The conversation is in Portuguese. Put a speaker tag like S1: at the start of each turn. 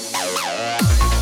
S1: Música